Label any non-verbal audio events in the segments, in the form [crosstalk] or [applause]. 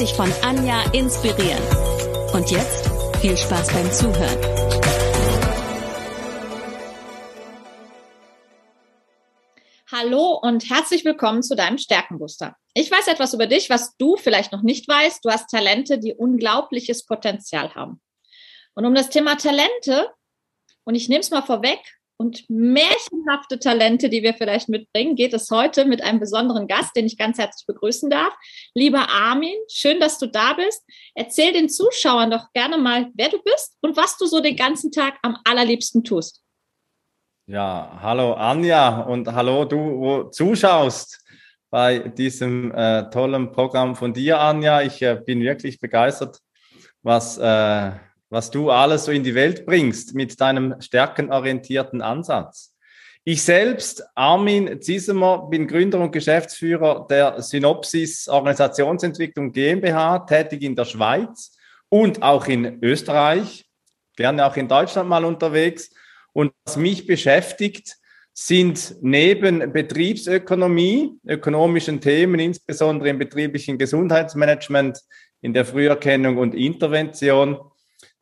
dich von Anja inspirieren. Und jetzt viel Spaß beim Zuhören. Hallo und herzlich willkommen zu deinem Stärkenbooster. Ich weiß etwas über dich, was du vielleicht noch nicht weißt. Du hast Talente, die unglaubliches Potenzial haben. Und um das Thema Talente, und ich nehme es mal vorweg, und märchenhafte Talente, die wir vielleicht mitbringen, geht es heute mit einem besonderen Gast, den ich ganz herzlich begrüßen darf. Lieber Armin, schön, dass du da bist. Erzähl den Zuschauern doch gerne mal, wer du bist und was du so den ganzen Tag am allerliebsten tust. Ja, hallo Anja und hallo du, wo zuschaust bei diesem äh, tollen Programm von dir, Anja. Ich äh, bin wirklich begeistert, was äh, was du alles so in die Welt bringst mit deinem stärkenorientierten Ansatz. Ich selbst, Armin Ziesemer, bin Gründer und Geschäftsführer der Synopsis Organisationsentwicklung GmbH, tätig in der Schweiz und auch in Österreich, gerne auch in Deutschland mal unterwegs. Und was mich beschäftigt, sind neben Betriebsökonomie, ökonomischen Themen, insbesondere im betrieblichen Gesundheitsmanagement, in der Früherkennung und Intervention,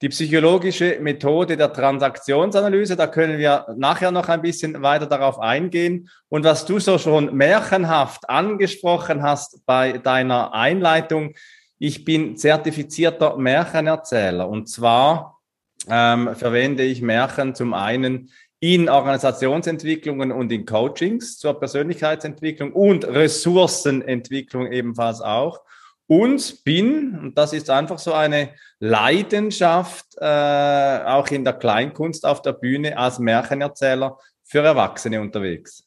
die psychologische Methode der Transaktionsanalyse, da können wir nachher noch ein bisschen weiter darauf eingehen. Und was du so schon märchenhaft angesprochen hast bei deiner Einleitung, ich bin zertifizierter Märchenerzähler. Und zwar ähm, verwende ich Märchen zum einen in Organisationsentwicklungen und in Coachings zur Persönlichkeitsentwicklung und Ressourcenentwicklung ebenfalls auch und bin, und das ist einfach so eine Leidenschaft, äh, auch in der Kleinkunst auf der Bühne als Märchenerzähler für Erwachsene unterwegs.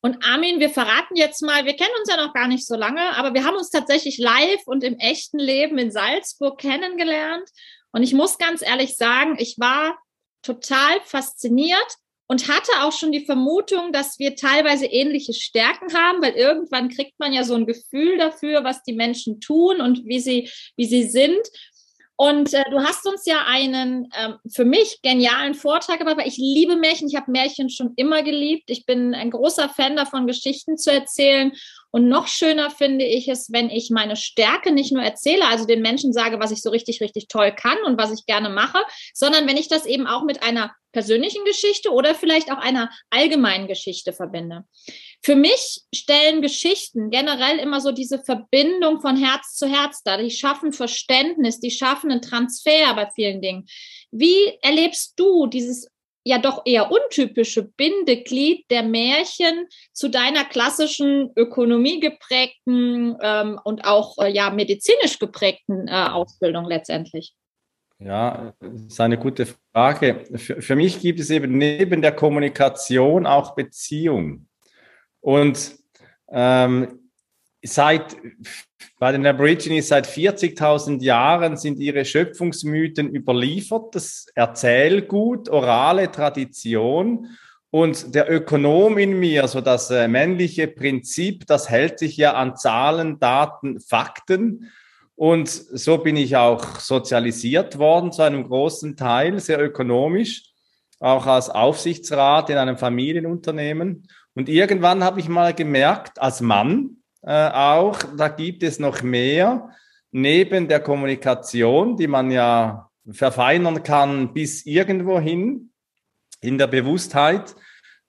Und Armin, wir verraten jetzt mal, wir kennen uns ja noch gar nicht so lange, aber wir haben uns tatsächlich live und im echten Leben in Salzburg kennengelernt. Und ich muss ganz ehrlich sagen, ich war total fasziniert und hatte auch schon die Vermutung, dass wir teilweise ähnliche Stärken haben, weil irgendwann kriegt man ja so ein Gefühl dafür, was die Menschen tun und wie sie, wie sie sind. Und äh, du hast uns ja einen ähm, für mich genialen Vortrag gemacht, weil ich liebe Märchen. Ich habe Märchen schon immer geliebt. Ich bin ein großer Fan davon, Geschichten zu erzählen. Und noch schöner finde ich es, wenn ich meine Stärke nicht nur erzähle, also den Menschen sage, was ich so richtig, richtig toll kann und was ich gerne mache, sondern wenn ich das eben auch mit einer persönlichen Geschichte oder vielleicht auch einer allgemeinen Geschichte verbinde. Für mich stellen Geschichten generell immer so diese Verbindung von Herz zu Herz dar. Die schaffen Verständnis, die schaffen einen Transfer bei vielen Dingen. Wie erlebst du dieses ja doch eher untypische Bindeglied der Märchen zu deiner klassischen Ökonomie geprägten ähm, und auch äh, ja medizinisch geprägten äh, Ausbildung letztendlich? Ja, das ist eine gute Frage. Für, für mich gibt es eben neben der Kommunikation auch Beziehung. Und ähm, seit, bei den Aborigines seit 40.000 Jahren sind ihre Schöpfungsmythen überliefert, das Erzählgut, orale Tradition. Und der Ökonom in mir, so das äh, männliche Prinzip, das hält sich ja an Zahlen, Daten, Fakten. Und so bin ich auch sozialisiert worden zu einem großen Teil, sehr ökonomisch, auch als Aufsichtsrat in einem Familienunternehmen. Und irgendwann habe ich mal gemerkt, als Mann äh, auch, da gibt es noch mehr neben der Kommunikation, die man ja verfeinern kann bis irgendwo hin in der Bewusstheit,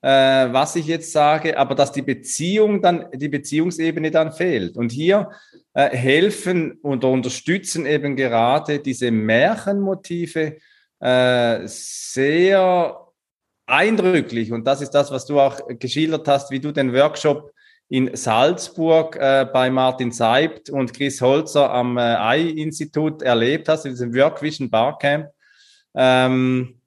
äh, was ich jetzt sage, aber dass die Beziehung dann, die Beziehungsebene dann fehlt. Und hier äh, helfen und unterstützen eben gerade diese Märchenmotive äh, sehr eindrücklich. Und das ist das, was du auch geschildert hast, wie du den Workshop in Salzburg äh, bei Martin Seibt und Chris Holzer am äh, AI-Institut erlebt hast, in diesem Workvision Barcamp. Ähm,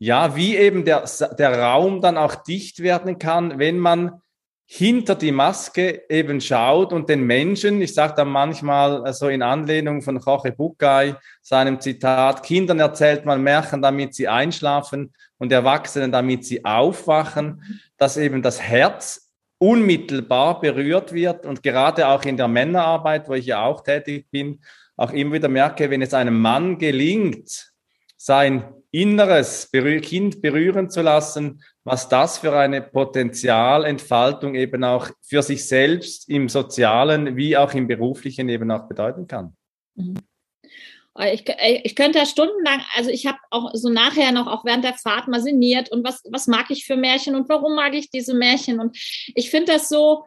ja, wie eben der, der Raum dann auch dicht werden kann, wenn man hinter die Maske eben schaut und den Menschen, ich sage dann manchmal äh, so in Anlehnung von Jorge Bucay, seinem Zitat, Kindern erzählt man Märchen, damit sie einschlafen und Erwachsenen, damit sie aufwachen, dass eben das Herz unmittelbar berührt wird und gerade auch in der Männerarbeit, wo ich ja auch tätig bin, auch immer wieder merke, wenn es einem Mann gelingt, sein Inneres Kind berühren zu lassen, was das für eine Potenzialentfaltung eben auch für sich selbst im sozialen wie auch im beruflichen eben auch bedeuten kann. Mhm. Ich, ich könnte da stundenlang, also ich habe auch so nachher noch auch während der Fahrt mal sinniert und was, was mag ich für Märchen und warum mag ich diese Märchen und ich finde das so,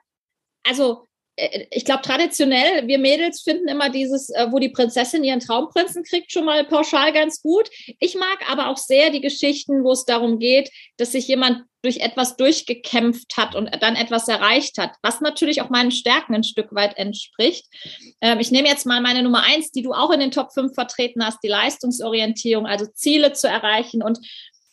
also äh, ich glaube, traditionell, wir Mädels finden immer dieses, äh, wo die Prinzessin ihren Traumprinzen kriegt, schon mal pauschal ganz gut. Ich mag aber auch sehr die Geschichten, wo es darum geht, dass sich jemand durch etwas durchgekämpft hat und dann etwas erreicht hat, was natürlich auch meinen Stärken ein Stück weit entspricht. Ähm, ich nehme jetzt mal meine Nummer eins, die du auch in den Top 5 vertreten hast, die Leistungsorientierung, also Ziele zu erreichen und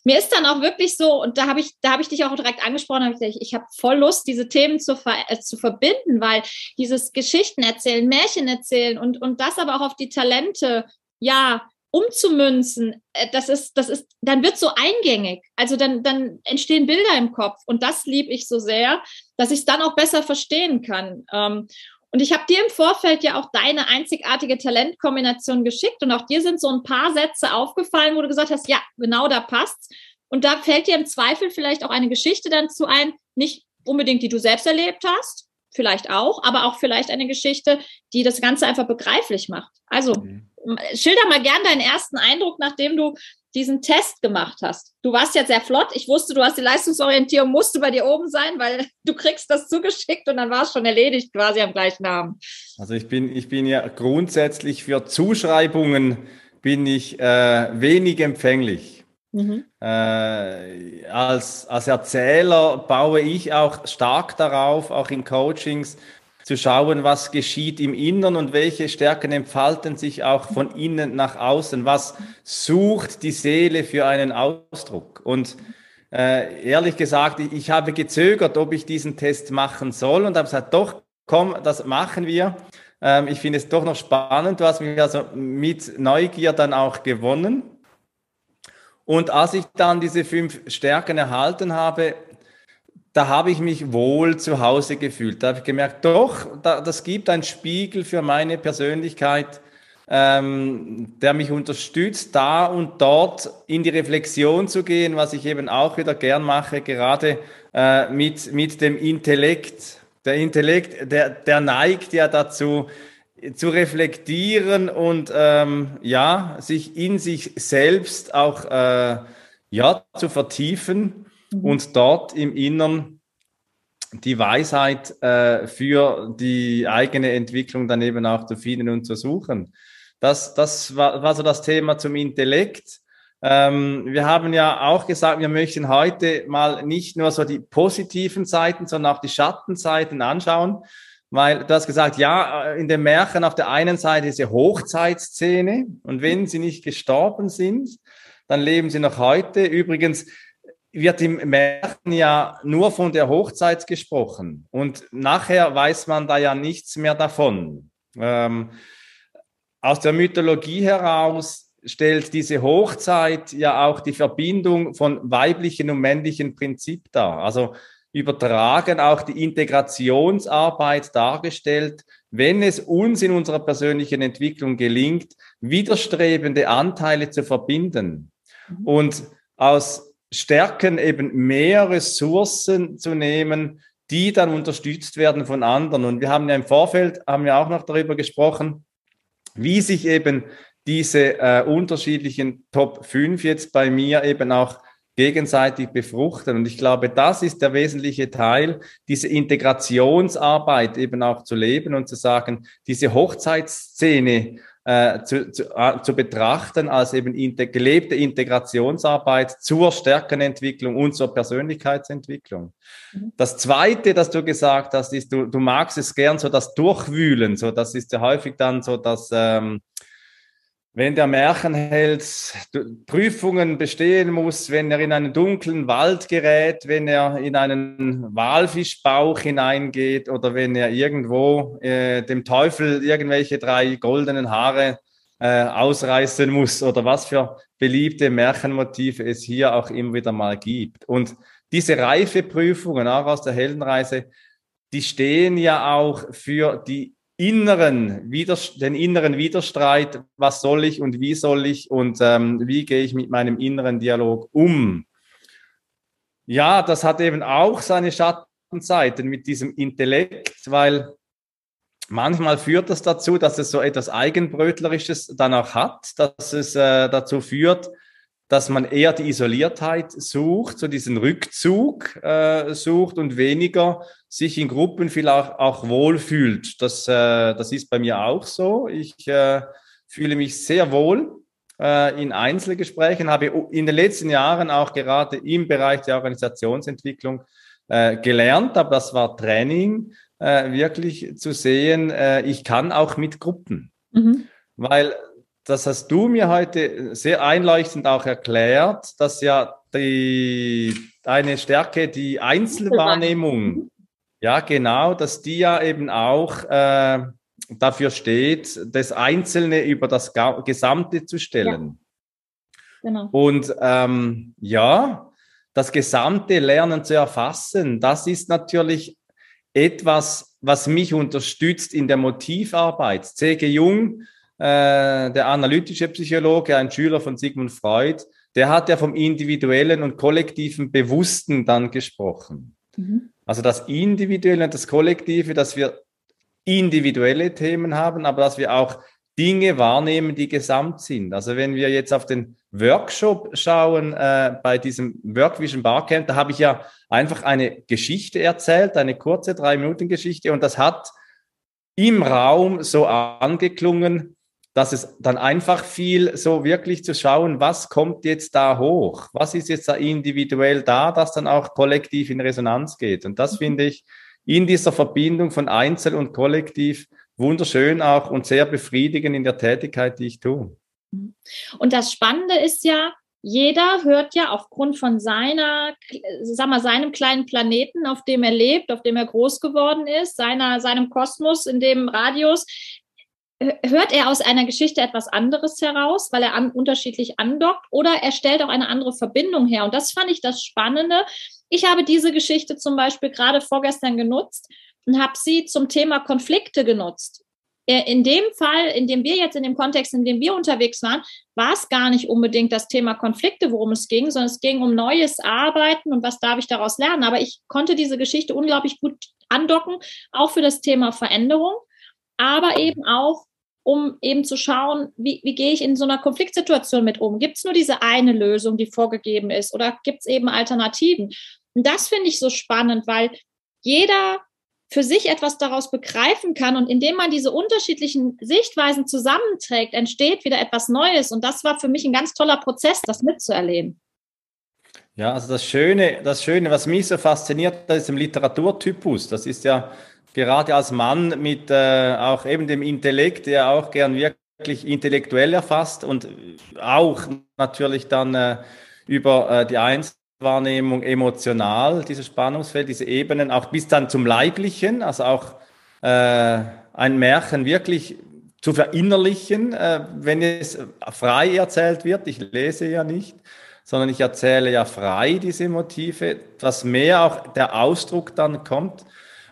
mir ist dann auch wirklich so, und da habe ich, da habe ich dich auch direkt angesprochen, habe ich gesagt, ich habe voll Lust, diese Themen zu, ver äh, zu verbinden, weil dieses Geschichten erzählen, Märchen erzählen und, und das aber auch auf die Talente, ja, umzumünzen, äh, das ist, das ist, dann wird so eingängig. Also dann, dann entstehen Bilder im Kopf und das liebe ich so sehr, dass ich es dann auch besser verstehen kann. Ähm, und ich habe dir im Vorfeld ja auch deine einzigartige Talentkombination geschickt und auch dir sind so ein paar Sätze aufgefallen, wo du gesagt hast, ja, genau da passt's. Und da fällt dir im Zweifel vielleicht auch eine Geschichte dann zu ein, nicht unbedingt, die du selbst erlebt hast, vielleicht auch, aber auch vielleicht eine Geschichte, die das Ganze einfach begreiflich macht. Also mhm. schilder mal gern deinen ersten Eindruck, nachdem du diesen Test gemacht hast. Du warst ja sehr flott. Ich wusste, du hast die Leistungsorientierung, musste bei dir oben sein, weil [laughs] du kriegst das zugeschickt und dann war es schon erledigt, quasi am gleichen Abend. Also ich bin, ich bin ja grundsätzlich für Zuschreibungen bin ich äh, wenig empfänglich. Mhm. Äh, als, als Erzähler baue ich auch stark darauf, auch in Coachings, zu schauen, was geschieht im Innern und welche Stärken entfalten sich auch von innen nach außen. Was sucht die Seele für einen Ausdruck? Und äh, ehrlich gesagt, ich, ich habe gezögert, ob ich diesen Test machen soll und habe gesagt, doch, komm, das machen wir. Ähm, ich finde es doch noch spannend. Du hast mich also mit Neugier dann auch gewonnen. Und als ich dann diese fünf Stärken erhalten habe, da habe ich mich wohl zu Hause gefühlt. Da habe ich gemerkt, doch, da, das gibt einen Spiegel für meine Persönlichkeit, ähm, der mich unterstützt, da und dort in die Reflexion zu gehen, was ich eben auch wieder gern mache, gerade äh, mit, mit dem Intellekt. Der Intellekt, der, der neigt ja dazu, zu reflektieren und ähm, ja, sich in sich selbst auch äh, ja, zu vertiefen mhm. und dort im Innern die Weisheit äh, für die eigene Entwicklung dann eben auch zu finden und zu suchen. Das, das war, war so das Thema zum Intellekt. Ähm, wir haben ja auch gesagt, wir möchten heute mal nicht nur so die positiven Seiten, sondern auch die Schattenseiten anschauen, weil du hast gesagt, ja, in den Märchen auf der einen Seite diese Hochzeitsszene und wenn sie nicht gestorben sind, dann leben sie noch heute. Übrigens, wird im Märchen ja nur von der Hochzeit gesprochen und nachher weiß man da ja nichts mehr davon. Ähm, aus der Mythologie heraus stellt diese Hochzeit ja auch die Verbindung von weiblichen und männlichen Prinzip dar. Also übertragen auch die Integrationsarbeit dargestellt, wenn es uns in unserer persönlichen Entwicklung gelingt, widerstrebende Anteile zu verbinden. Mhm. Und aus Stärken eben mehr Ressourcen zu nehmen, die dann unterstützt werden von anderen. Und wir haben ja im Vorfeld, haben wir auch noch darüber gesprochen, wie sich eben diese äh, unterschiedlichen Top 5 jetzt bei mir eben auch gegenseitig befruchten. Und ich glaube, das ist der wesentliche Teil, diese Integrationsarbeit eben auch zu leben und zu sagen, diese Hochzeitsszene äh, zu, zu, äh, zu betrachten als eben integ gelebte Integrationsarbeit zur Stärkenentwicklung und zur Persönlichkeitsentwicklung. Mhm. Das Zweite, das du gesagt hast, ist, du, du magst es gern so das Durchwühlen, so das ist ja häufig dann so das, ähm, wenn der Märchenheld Prüfungen bestehen muss, wenn er in einen dunklen Wald gerät, wenn er in einen Walfischbauch hineingeht oder wenn er irgendwo äh, dem Teufel irgendwelche drei goldenen Haare äh, ausreißen muss oder was für beliebte Märchenmotive es hier auch immer wieder mal gibt. Und diese Reifeprüfungen auch aus der Heldenreise, die stehen ja auch für die inneren den inneren Widerstreit, was soll ich und wie soll ich und ähm, wie gehe ich mit meinem inneren Dialog um. Ja, das hat eben auch seine Schattenseiten mit diesem Intellekt, weil manchmal führt das dazu, dass es so etwas Eigenbrötlerisches dann auch hat, dass es äh, dazu führt, dass man eher die Isoliertheit sucht, so diesen Rückzug äh, sucht und weniger sich in Gruppen vielleicht auch wohlfühlt. Das, äh, das ist bei mir auch so. Ich äh, fühle mich sehr wohl äh, in Einzelgesprächen, habe in den letzten Jahren auch gerade im Bereich der Organisationsentwicklung äh, gelernt, aber das war Training, äh, wirklich zu sehen, äh, ich kann auch mit Gruppen. Mhm. Weil das hast du mir heute sehr einleuchtend auch erklärt, dass ja die, eine Stärke, die Einzelwahrnehmung, ja genau, dass die ja eben auch äh, dafür steht, das Einzelne über das Gesamte zu stellen. Ja. Genau. Und ähm, ja, das gesamte Lernen zu erfassen, das ist natürlich etwas, was mich unterstützt in der Motivarbeit. C.G. Jung äh, der analytische Psychologe, ein Schüler von Sigmund Freud, der hat ja vom individuellen und kollektiven Bewussten dann gesprochen. Mhm. Also das Individuelle und das Kollektive, dass wir individuelle Themen haben, aber dass wir auch Dinge wahrnehmen, die gesamt sind. Also wenn wir jetzt auf den Workshop schauen, äh, bei diesem Workvision Barcamp, da habe ich ja einfach eine Geschichte erzählt, eine kurze drei Minuten Geschichte und das hat im Raum so angeklungen, dass es dann einfach viel so wirklich zu schauen, was kommt jetzt da hoch? Was ist jetzt da individuell da, dass dann auch kollektiv in Resonanz geht? Und das mhm. finde ich in dieser Verbindung von Einzel und Kollektiv wunderschön auch und sehr befriedigend in der Tätigkeit, die ich tue. Mhm. Und das Spannende ist ja, jeder hört ja aufgrund von seiner, sag mal, seinem kleinen Planeten, auf dem er lebt, auf dem er groß geworden ist, seiner, seinem Kosmos, in dem Radius, hört er aus einer Geschichte etwas anderes heraus, weil er an, unterschiedlich andockt, oder er stellt auch eine andere Verbindung her. Und das fand ich das Spannende. Ich habe diese Geschichte zum Beispiel gerade vorgestern genutzt und habe sie zum Thema Konflikte genutzt. Äh, in dem Fall, in dem wir jetzt in dem Kontext, in dem wir unterwegs waren, war es gar nicht unbedingt das Thema Konflikte, worum es ging, sondern es ging um neues Arbeiten und was darf ich daraus lernen. Aber ich konnte diese Geschichte unglaublich gut andocken, auch für das Thema Veränderung, aber eben auch um eben zu schauen, wie, wie gehe ich in so einer Konfliktsituation mit um? Gibt es nur diese eine Lösung, die vorgegeben ist, oder gibt es eben Alternativen? Und das finde ich so spannend, weil jeder für sich etwas daraus begreifen kann und indem man diese unterschiedlichen Sichtweisen zusammenträgt, entsteht wieder etwas Neues. Und das war für mich ein ganz toller Prozess, das mitzuerleben. Ja, also das Schöne, das Schöne, was mich so fasziniert, das ist im Literaturtypus. Das ist ja gerade als Mann mit äh, auch eben dem Intellekt, der auch gern wirklich intellektuell erfasst und auch natürlich dann äh, über äh, die Einzelwahrnehmung emotional, dieses Spannungsfeld, diese Ebenen, auch bis dann zum Leiblichen, also auch äh, ein Märchen wirklich zu verinnerlichen, äh, wenn es frei erzählt wird. Ich lese ja nicht, sondern ich erzähle ja frei diese Motive, dass mehr auch der Ausdruck dann kommt.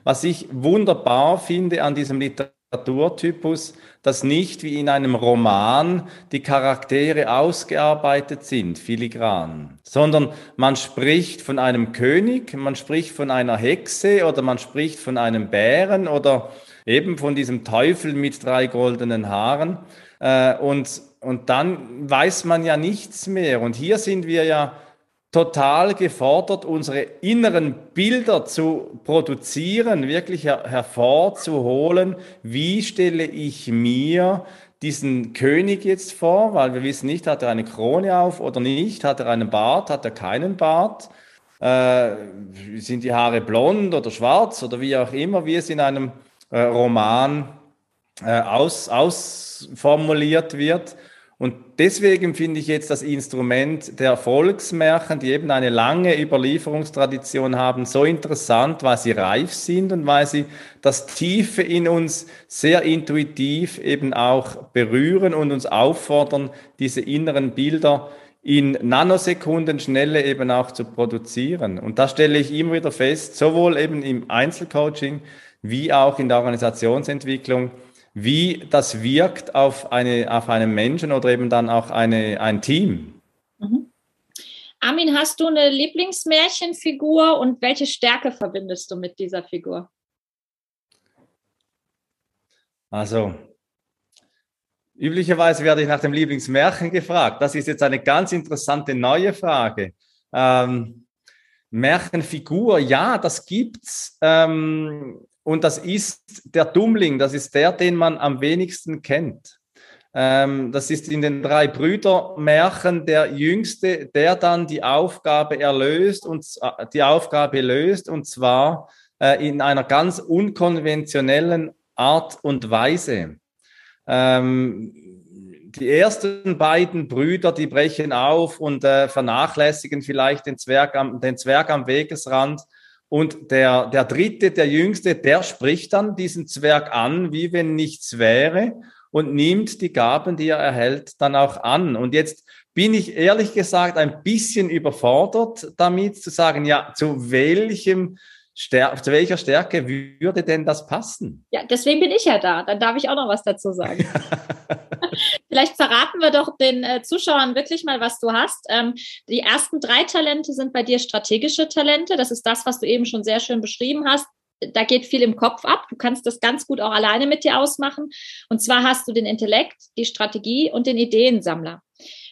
Was ich wunderbar finde an diesem Literaturtypus, dass nicht wie in einem Roman die Charaktere ausgearbeitet sind, filigran, sondern man spricht von einem König, man spricht von einer Hexe oder man spricht von einem Bären oder eben von diesem Teufel mit drei goldenen Haaren. Äh, und, und dann weiß man ja nichts mehr. Und hier sind wir ja total gefordert, unsere inneren Bilder zu produzieren, wirklich her hervorzuholen. Wie stelle ich mir diesen König jetzt vor? Weil wir wissen nicht, hat er eine Krone auf oder nicht? Hat er einen Bart? Hat er keinen Bart? Äh, sind die Haare blond oder schwarz oder wie auch immer, wie es in einem äh, Roman äh, aus, ausformuliert wird. Und deswegen finde ich jetzt das Instrument der Volksmärchen, die eben eine lange Überlieferungstradition haben, so interessant, weil sie reif sind und weil sie das Tiefe in uns sehr intuitiv eben auch berühren und uns auffordern, diese inneren Bilder in Nanosekunden Schnelle eben auch zu produzieren. Und da stelle ich immer wieder fest, sowohl eben im Einzelcoaching wie auch in der Organisationsentwicklung, wie das wirkt auf, eine, auf einen Menschen oder eben dann auch eine, ein Team. Mhm. Armin, hast du eine Lieblingsmärchenfigur und welche Stärke verbindest du mit dieser Figur? Also, üblicherweise werde ich nach dem Lieblingsmärchen gefragt. Das ist jetzt eine ganz interessante neue Frage. Ähm, Märchenfigur, ja, das gibt's. Ähm, und das ist der Dummling, das ist der, den man am wenigsten kennt. Ähm, das ist in den drei Brüder-Märchen der Jüngste, der dann die Aufgabe erlöst und äh, die Aufgabe löst, und zwar äh, in einer ganz unkonventionellen Art und Weise. Ähm, die ersten beiden Brüder, die brechen auf und äh, vernachlässigen vielleicht den Zwerg, am, den Zwerg am Wegesrand und der, der dritte, der jüngste, der spricht dann diesen Zwerg an, wie wenn nichts wäre und nimmt die Gaben, die er erhält, dann auch an. Und jetzt bin ich ehrlich gesagt ein bisschen überfordert damit zu sagen, ja, zu welchem Stär zu welcher Stärke würde denn das passen? Ja, deswegen bin ich ja da. Dann darf ich auch noch was dazu sagen. [laughs] Vielleicht verraten wir doch den äh, Zuschauern wirklich mal, was du hast. Ähm, die ersten drei Talente sind bei dir strategische Talente. Das ist das, was du eben schon sehr schön beschrieben hast da geht viel im Kopf ab. Du kannst das ganz gut auch alleine mit dir ausmachen. Und zwar hast du den Intellekt, die Strategie und den Ideensammler.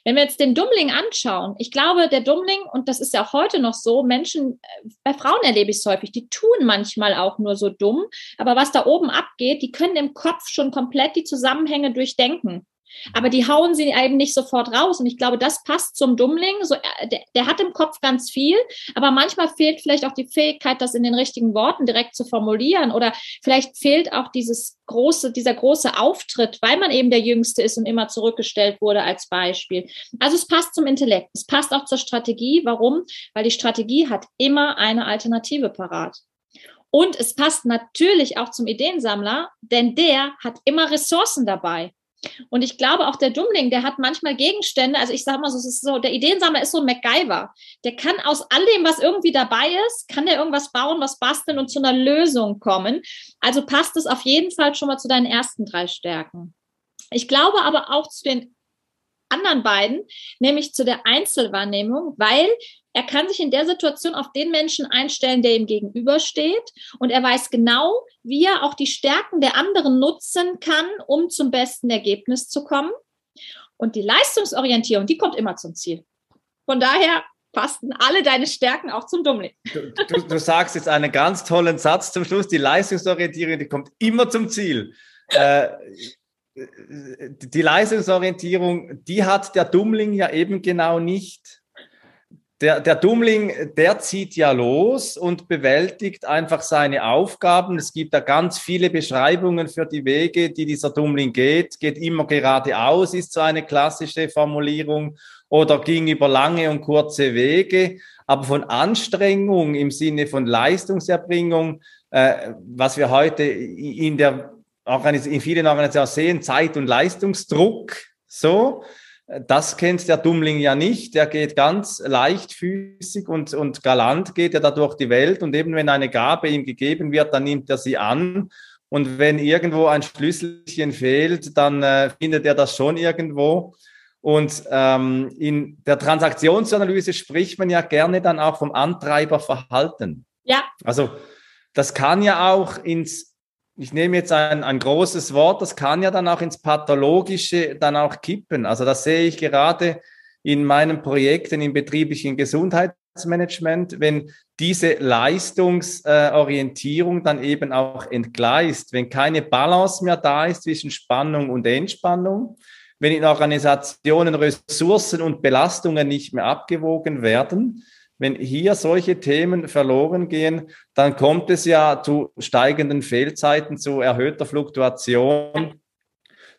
Wenn wir jetzt den Dummling anschauen, ich glaube, der Dummling, und das ist ja auch heute noch so, Menschen, äh, bei Frauen erlebe ich es häufig, die tun manchmal auch nur so dumm, aber was da oben abgeht, die können im Kopf schon komplett die Zusammenhänge durchdenken. Aber die hauen sie eben nicht sofort raus. Und ich glaube, das passt zum Dummling. So, äh, der, der, hat im Kopf ganz viel, aber manchmal fehlt vielleicht auch die Fähigkeit, das in den richtigen Worten direkt zu formulieren. Oder vielleicht fehlt auch dieses große, dieser große Auftritt, weil man eben der Jüngste ist und immer zurückgestellt wurde als Beispiel. Also es passt zum Intellekt. Es passt auch zur Strategie. Warum? Weil die Strategie hat immer eine Alternative parat. Und es passt natürlich auch zum Ideensammler, denn der hat immer Ressourcen dabei. Und ich glaube auch der Dummling, der hat manchmal Gegenstände, also ich sage mal so, es ist so, der Ideensammler ist so ein MacGyver. Der kann aus all dem, was irgendwie dabei ist, kann der irgendwas bauen, was basteln und zu einer Lösung kommen. Also passt es auf jeden Fall schon mal zu deinen ersten drei Stärken. Ich glaube aber auch zu den anderen beiden, nämlich zu der Einzelwahrnehmung, weil er kann sich in der Situation auf den Menschen einstellen, der ihm gegenübersteht. Und er weiß genau, wie er auch die Stärken der anderen nutzen kann, um zum besten Ergebnis zu kommen. Und die Leistungsorientierung, die kommt immer zum Ziel. Von daher passen alle deine Stärken auch zum Dummling. Du, du, du, sagst jetzt einen ganz tollen Satz zum Schluss. Die Leistungsorientierung, die kommt immer zum Ziel. Äh, die Leistungsorientierung, die hat der Dummling ja eben genau nicht der, der Dummling, der zieht ja los und bewältigt einfach seine Aufgaben. Es gibt da ganz viele Beschreibungen für die Wege, die dieser Dummling geht. Geht immer geradeaus, ist so eine klassische Formulierung, oder ging über lange und kurze Wege. Aber von Anstrengung im Sinne von Leistungserbringung, äh, was wir heute in der in vielen Organisationen sehen, Zeit- und Leistungsdruck, so, das kennt der Dummling ja nicht. Der geht ganz leichtfüßig und, und galant geht er da durch die Welt. Und eben wenn eine Gabe ihm gegeben wird, dann nimmt er sie an. Und wenn irgendwo ein Schlüsselchen fehlt, dann äh, findet er das schon irgendwo. Und ähm, in der Transaktionsanalyse spricht man ja gerne dann auch vom Antreiberverhalten. Ja. Also das kann ja auch ins ich nehme jetzt ein, ein großes Wort, das kann ja dann auch ins Pathologische dann auch kippen. Also das sehe ich gerade in meinen Projekten im betrieblichen Gesundheitsmanagement, wenn diese Leistungsorientierung dann eben auch entgleist, wenn keine Balance mehr da ist zwischen Spannung und Entspannung, wenn in Organisationen Ressourcen und Belastungen nicht mehr abgewogen werden, wenn hier solche Themen verloren gehen, dann kommt es ja zu steigenden Fehlzeiten, zu erhöhter Fluktuation,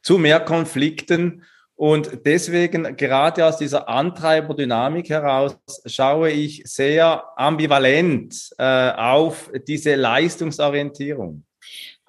zu mehr Konflikten. Und deswegen, gerade aus dieser Antreiberdynamik heraus, schaue ich sehr ambivalent äh, auf diese Leistungsorientierung.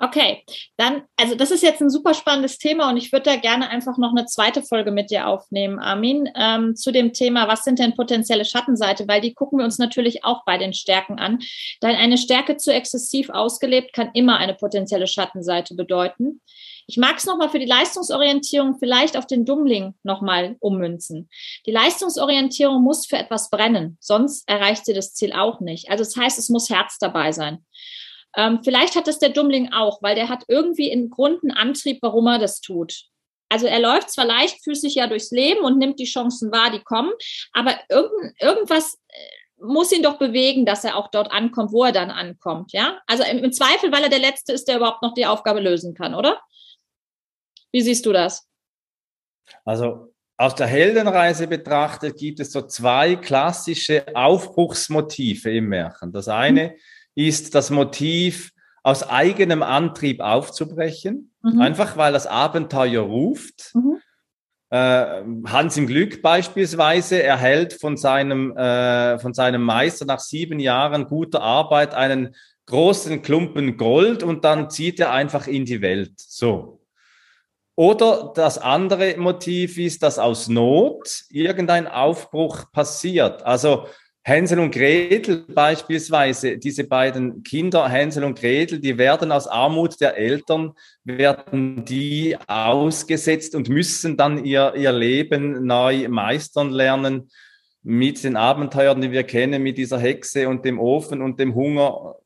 Okay, dann, also das ist jetzt ein super spannendes Thema und ich würde da gerne einfach noch eine zweite Folge mit dir aufnehmen, Armin, ähm, zu dem Thema, was sind denn potenzielle Schattenseite, weil die gucken wir uns natürlich auch bei den Stärken an. Denn eine Stärke zu exzessiv ausgelebt kann immer eine potenzielle Schattenseite bedeuten. Ich mag es nochmal für die Leistungsorientierung vielleicht auf den Dummling nochmal ummünzen. Die Leistungsorientierung muss für etwas brennen, sonst erreicht sie das Ziel auch nicht. Also das heißt, es muss Herz dabei sein. Ähm, vielleicht hat das der Dummling auch, weil der hat irgendwie in Grund einen Antrieb, warum er das tut. Also er läuft zwar leichtfüßig ja durchs Leben und nimmt die Chancen wahr, die kommen, aber irgend, irgendwas äh, muss ihn doch bewegen, dass er auch dort ankommt, wo er dann ankommt, ja? Also im, im Zweifel, weil er der Letzte ist, der überhaupt noch die Aufgabe lösen kann, oder? Wie siehst du das? Also aus der Heldenreise betrachtet gibt es so zwei klassische Aufbruchsmotive im Märchen. Das eine mhm ist das Motiv, aus eigenem Antrieb aufzubrechen, mhm. einfach weil das Abenteuer ruft. Mhm. Äh, Hans im Glück beispielsweise erhält von seinem, äh, von seinem Meister nach sieben Jahren guter Arbeit einen großen Klumpen Gold und dann zieht er einfach in die Welt. So. Oder das andere Motiv ist, dass aus Not irgendein Aufbruch passiert. Also Hänsel und Gretel beispielsweise, diese beiden Kinder, Hänsel und Gretel, die werden aus Armut der Eltern, werden die ausgesetzt und müssen dann ihr, ihr Leben neu meistern lernen mit den Abenteuern, die wir kennen, mit dieser Hexe und dem Ofen und dem Hunger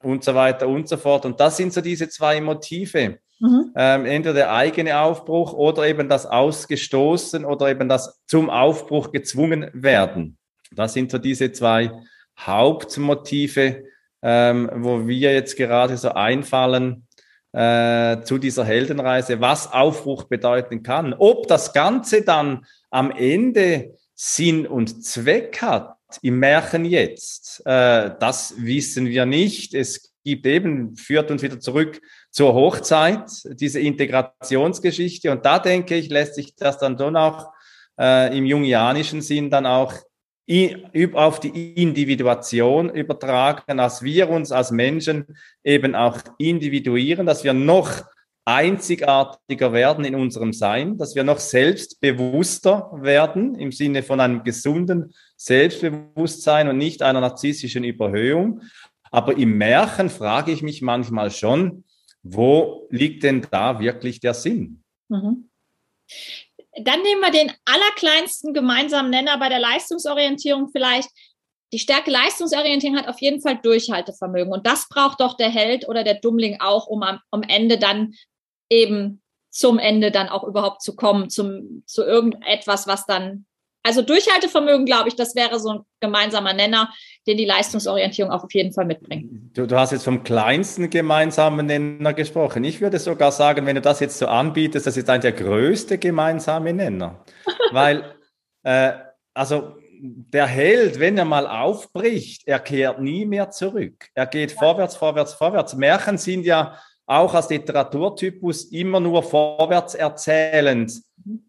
und so weiter und so fort. Und das sind so diese zwei Motive. Mhm. Ähm, entweder der eigene Aufbruch oder eben das Ausgestoßen oder eben das zum Aufbruch gezwungen werden. Das sind so diese zwei Hauptmotive, ähm, wo wir jetzt gerade so einfallen äh, zu dieser Heldenreise, was Aufbruch bedeuten kann. Ob das Ganze dann am Ende Sinn und Zweck hat im Märchen jetzt, äh, das wissen wir nicht. Es gibt eben, führt uns wieder zurück zur Hochzeit, diese Integrationsgeschichte. Und da denke ich, lässt sich das dann doch auch äh, im jungianischen Sinn dann auch auf die Individuation übertragen, dass wir uns als Menschen eben auch individuieren, dass wir noch einzigartiger werden in unserem Sein, dass wir noch selbstbewusster werden im Sinne von einem gesunden Selbstbewusstsein und nicht einer narzisstischen Überhöhung. Aber im Märchen frage ich mich manchmal schon, wo liegt denn da wirklich der Sinn? Mhm. Dann nehmen wir den allerkleinsten gemeinsamen Nenner bei der Leistungsorientierung vielleicht. Die Stärke Leistungsorientierung hat auf jeden Fall Durchhaltevermögen. Und das braucht doch der Held oder der Dummling auch, um am, am Ende dann eben zum Ende dann auch überhaupt zu kommen, zum, zu irgendetwas, was dann also Durchhaltevermögen, glaube ich, das wäre so ein gemeinsamer Nenner, den die Leistungsorientierung auch auf jeden Fall mitbringt. Du, du, hast jetzt vom kleinsten gemeinsamen Nenner gesprochen. Ich würde sogar sagen, wenn du das jetzt so anbietest, das ist eigentlich der größte gemeinsame Nenner. [laughs] Weil, äh, also der Held, wenn er mal aufbricht, er kehrt nie mehr zurück. Er geht ja. vorwärts, vorwärts, vorwärts. Märchen sind ja auch als Literaturtypus immer nur vorwärts erzählend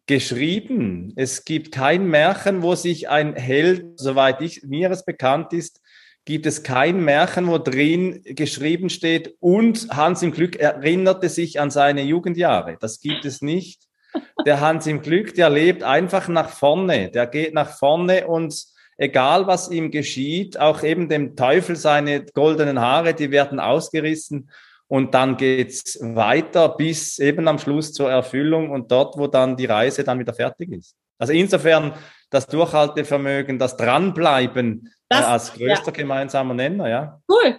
geschrieben. Es gibt kein Märchen, wo sich ein Held, soweit ich, mir es bekannt ist, gibt es kein Märchen, wo drin geschrieben steht, und Hans im Glück erinnerte sich an seine Jugendjahre. Das gibt es nicht. Der Hans im Glück, der lebt einfach nach vorne. Der geht nach vorne und egal was ihm geschieht, auch eben dem Teufel seine goldenen Haare, die werden ausgerissen und dann geht's weiter bis eben am Schluss zur Erfüllung und dort, wo dann die Reise dann wieder fertig ist. Also insofern das Durchhaltevermögen, das Dranbleiben das, äh, als größter ja. gemeinsamer Nenner, ja. Cool.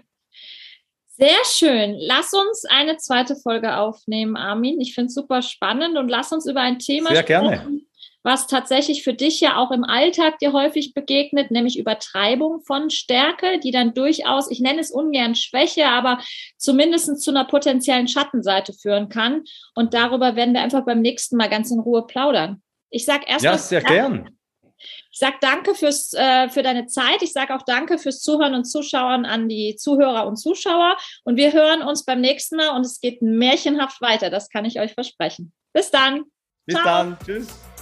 Sehr schön. Lass uns eine zweite Folge aufnehmen, Armin. Ich finde es super spannend und lass uns über ein Thema Sehr sprechen, gerne was tatsächlich für dich ja auch im Alltag dir häufig begegnet, nämlich Übertreibung von Stärke, die dann durchaus, ich nenne es ungern Schwäche, aber zumindest zu einer potenziellen Schattenseite führen kann. Und darüber werden wir einfach beim nächsten Mal ganz in Ruhe plaudern. Ich sage erst Ja, sehr gern. Ich sage danke fürs, äh, für deine Zeit. Ich sage auch danke fürs Zuhören und Zuschauen an die Zuhörer und Zuschauer. Und wir hören uns beim nächsten Mal und es geht märchenhaft weiter. Das kann ich euch versprechen. Bis dann. Bis Ciao. dann. Tschüss.